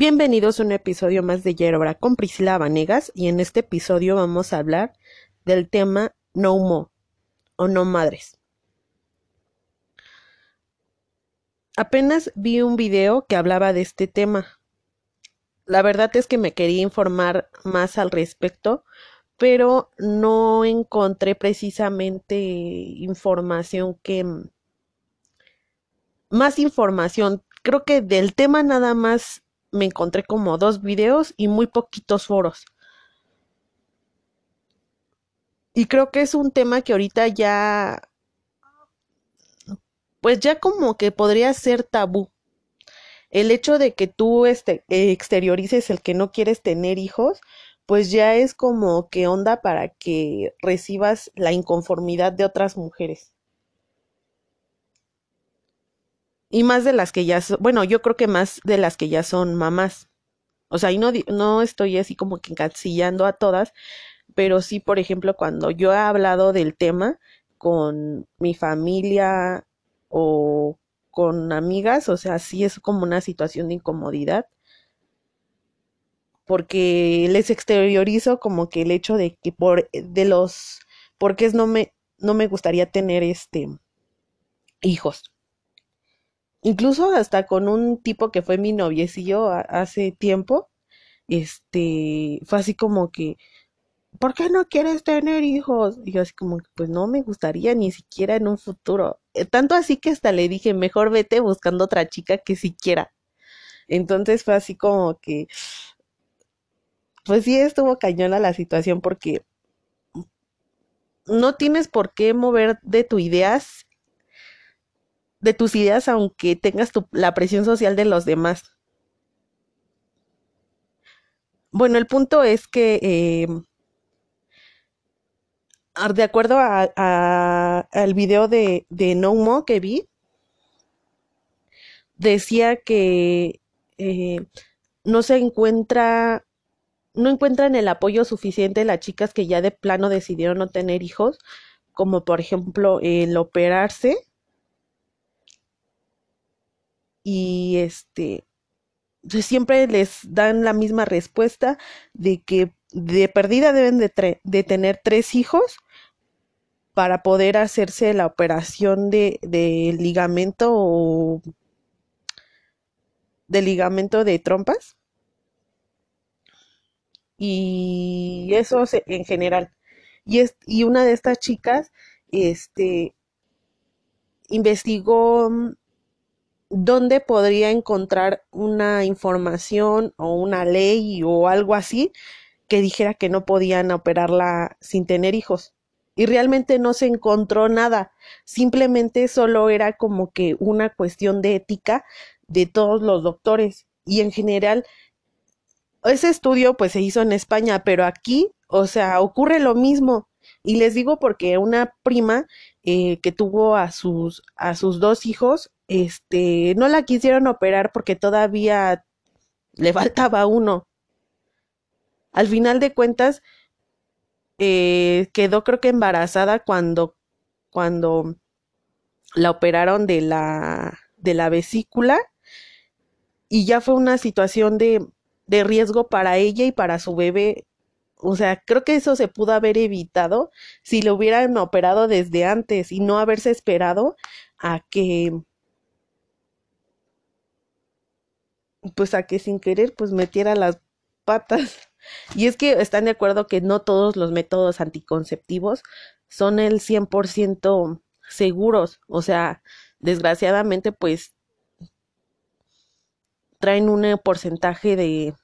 Bienvenidos a un episodio más de Yerobra con Priscila Vanegas y en este episodio vamos a hablar del tema No Mo o No Madres. Apenas vi un video que hablaba de este tema. La verdad es que me quería informar más al respecto, pero no encontré precisamente información que... Más información. Creo que del tema nada más me encontré como dos videos y muy poquitos foros. Y creo que es un tema que ahorita ya, pues ya como que podría ser tabú. El hecho de que tú este, exteriorices el que no quieres tener hijos, pues ya es como que onda para que recibas la inconformidad de otras mujeres. Y más de las que ya son, bueno, yo creo que más de las que ya son mamás. O sea, y no, no estoy así como que encasillando a todas, pero sí, por ejemplo, cuando yo he hablado del tema con mi familia o con amigas, o sea, sí es como una situación de incomodidad porque les exteriorizo como que el hecho de que por de los porque no me no me gustaría tener este hijos incluso hasta con un tipo que fue mi noviecillo hace tiempo, este, fue así como que, ¿por qué no quieres tener hijos? Y yo así como, pues no me gustaría ni siquiera en un futuro. Eh, tanto así que hasta le dije, mejor vete buscando otra chica que siquiera. Entonces fue así como que, pues sí estuvo cañona la situación porque no tienes por qué mover de tus ideas de tus ideas aunque tengas la presión social de los demás. Bueno, el punto es que em, de acuerdo al video de, No que vi, decía que eh, no se encuentra, no encuentran el apoyo suficiente las chicas que ya de plano decidieron no tener hijos, como por ejemplo el operarse y este pues, siempre les dan la misma respuesta de que de perdida deben de, tener tres hijos para poder hacerse la operación de, de ligamento o de ligamento de trompas. Y eso en general. Y, es, y una de estas chicas este investigó dónde podría encontrar una información o una ley o algo así que dijera que no podían operarla sin tener hijos. Y realmente no se encontró nada, simplemente solo era como que una cuestión de ética de todos los doctores. Y en general, ese estudio pues se hizo en España, pero aquí, o sea, ocurre lo mismo. Y les digo porque una prima eh, que tuvo a sus, a sus dos hijos, este, no la quisieron operar porque todavía le faltaba uno. Al final de cuentas, eh, quedó creo que embarazada cuando, cuando la operaron de la, de la vesícula y ya fue una situación de, de riesgo para ella y para su bebé. O sea, creo que eso se pudo haber evitado si lo hubieran operado desde antes y no haberse esperado a que pues a que sin querer pues metiera las patas. Y es que están de acuerdo que no todos los métodos anticonceptivos son el 100% seguros, o sea, desgraciadamente pues traen un porcentaje de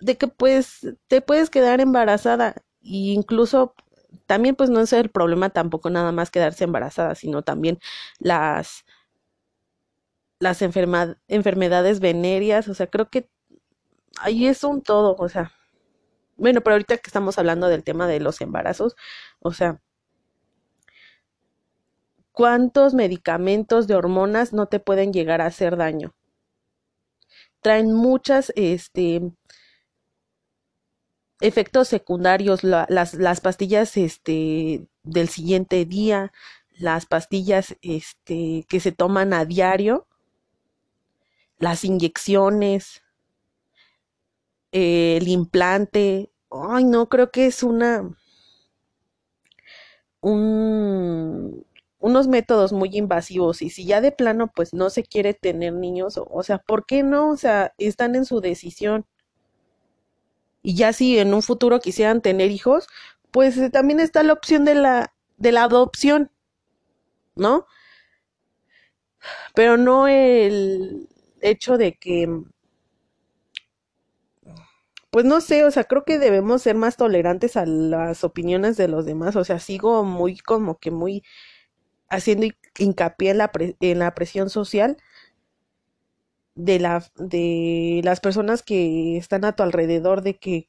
de que pues te puedes quedar embarazada e incluso también pues no es el problema tampoco nada más quedarse embarazada, sino también las las enfermedades venéreas, o sea, creo que ahí es un todo, o sea, bueno, pero ahorita que estamos hablando del tema de los embarazos, o sea, ¿cuántos medicamentos de hormonas no te pueden llegar a hacer daño? Traen muchas, este, efectos secundarios, las, las pastillas, este, del siguiente día, las pastillas, este, que se toman a diario, las inyecciones, eh, el implante. Ay, no, creo que es una un, unos métodos muy invasivos y si ya de plano pues no se quiere tener niños, o, sea, ¿por qué no? O sea, están en su decisión. Y ya si en un futuro quisieran tener hijos, pues eh, también está la opción de la de la adopción, ¿no? Pero no el hecho de que pues no sé, o sea, creo que debemos ser más tolerantes a las opiniones de los demás, o sea, sigo muy como que muy haciendo hincapié en la, pre- en la presión social de la de las personas que están a tu alrededor de que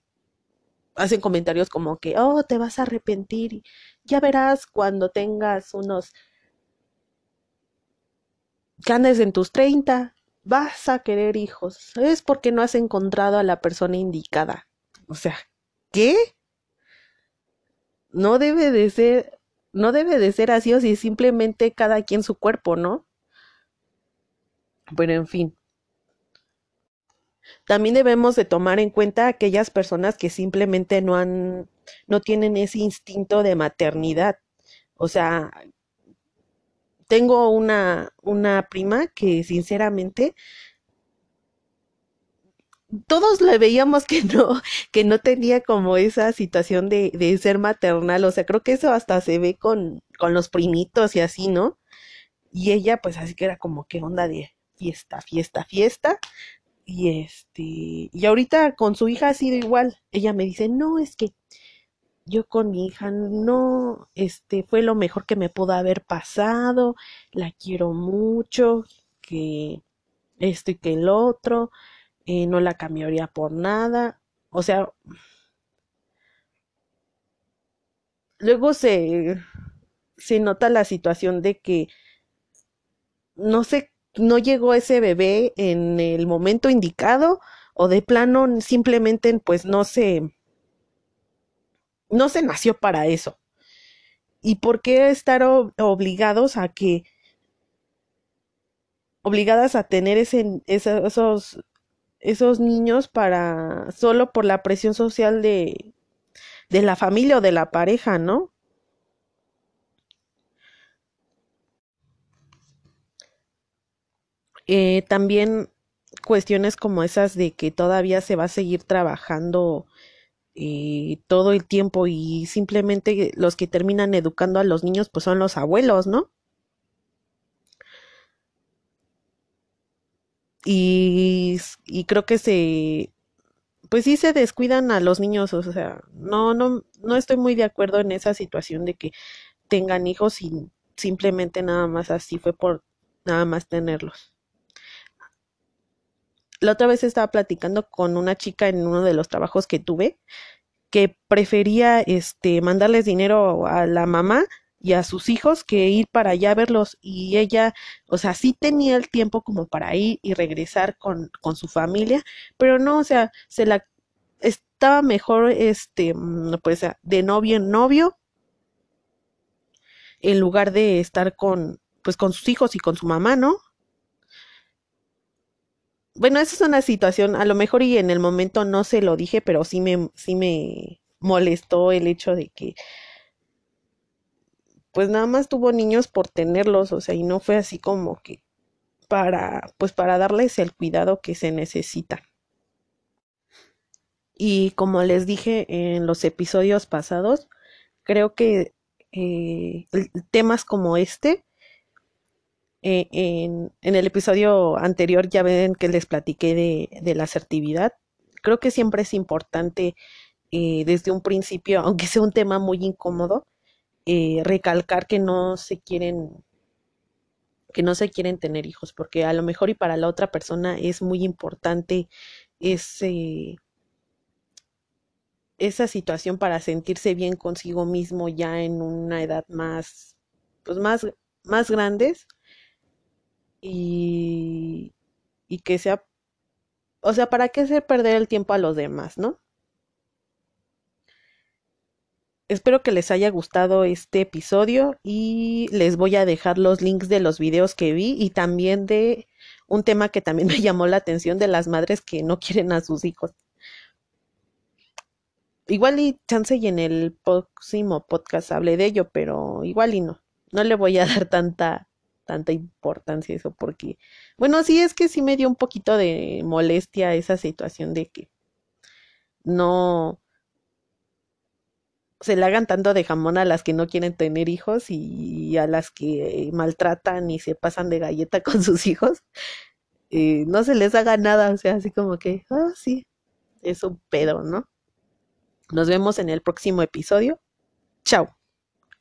hacen comentarios como que, "Oh, te vas a arrepentir ya verás cuando tengas unos que andes en tus 30, vas a querer hijos. Es porque no has encontrado a la persona indicada." O sea, ¿qué? No debe de ser no debe de ser así o si simplemente cada quien su cuerpo, ¿no? Pero en fin, también debemos de tomar en cuenta aquellas personas que simplemente no han, no tienen ese instinto de maternidad. O sea, tengo una, una prima que sinceramente todos le veíamos que no, que no tenía como esa situación de, de ser maternal. O sea, creo que eso hasta se ve con, con los primitos y así, ¿no? Y ella, pues así que era como que onda de fiesta, fiesta, fiesta. Y este, y ahorita con su hija ha sido igual. Ella me dice, no, es que yo con mi hija no, este, fue lo mejor que me pudo haber pasado, la quiero mucho, que esto y que el otro, eh, no la cambiaría por nada. O sea, luego se, se nota la situación de que no sé, no llegó ese bebé en el momento indicado o de plano simplemente pues no se, no se nació para eso. ¿Y por qué estar obligados a que, obligadas a tener esos, esos niños para, solo por la presión social de, de la familia o de la pareja, ¿no? Eh, también cuestiones como esas de que todavía se va a seguir trabajando eh, todo el tiempo y simplemente los que terminan educando a los niños pues son los abuelos, ¿no? Y, y creo que se, pues sí se descuidan a los niños, o sea, no, no, no estoy muy de acuerdo en esa situación de que tengan hijos y simplemente nada más así fue por nada más tenerlos. La otra vez estaba platicando con una chica en uno de los trabajos que tuve que prefería este mandarles dinero a la mamá y a sus hijos que ir para allá a verlos y ella, o sea, sí tenía el tiempo como para ir y regresar con, con su familia, pero no, o sea, se la estaba mejor este mm, pues de novio en novio en lugar de estar con pues con sus hijos y con su mamá, ¿no? Bueno, esa es una situación, a lo mejor y en el momento no se lo dije, pero sí me, sí me molestó el hecho de que pues nada más tuvo niños por tenerlos, o sea, y no fue así como que para, pues para darles el cuidado que se necesita. Y como les dije en los episodios pasados, creo que eh, temas como este, eh, en, el episodio anterior ya ven que les platiqué de, de la asertividad, creo que siempre es importante eh, desde un principio, aunque sea un tema muy incómodo, eh, recalcar que no se quieren que no se quieren tener hijos, porque a lo mejor y para la otra persona es muy importante ese, esa situación para sentirse bien consigo mismo ya en una edad más, pues más, más grandes y, y que sea, o sea, ¿para qué hacer perder el tiempo a los demás, no? Espero que les haya gustado este episodio y les voy a dejar los links de los videos que vi y también de un tema que también me llamó la atención de las madres que no quieren a sus hijos. Igual y chance y en el próximo podcast hablé de ello, pero igual y no. No le voy a dar tanta tanta importancia eso porque bueno, sí es que sí me dio un poquito de molestia esa situación de que no se le hagan tanto de jamón a las que no quieren tener hijos y a las que maltratan y se pasan de galleta con sus hijos, eh, no se les haga nada, o sea, así como que, ah, sí, es un pedo, ¿no? Nos vemos en el próximo episodio. Chao.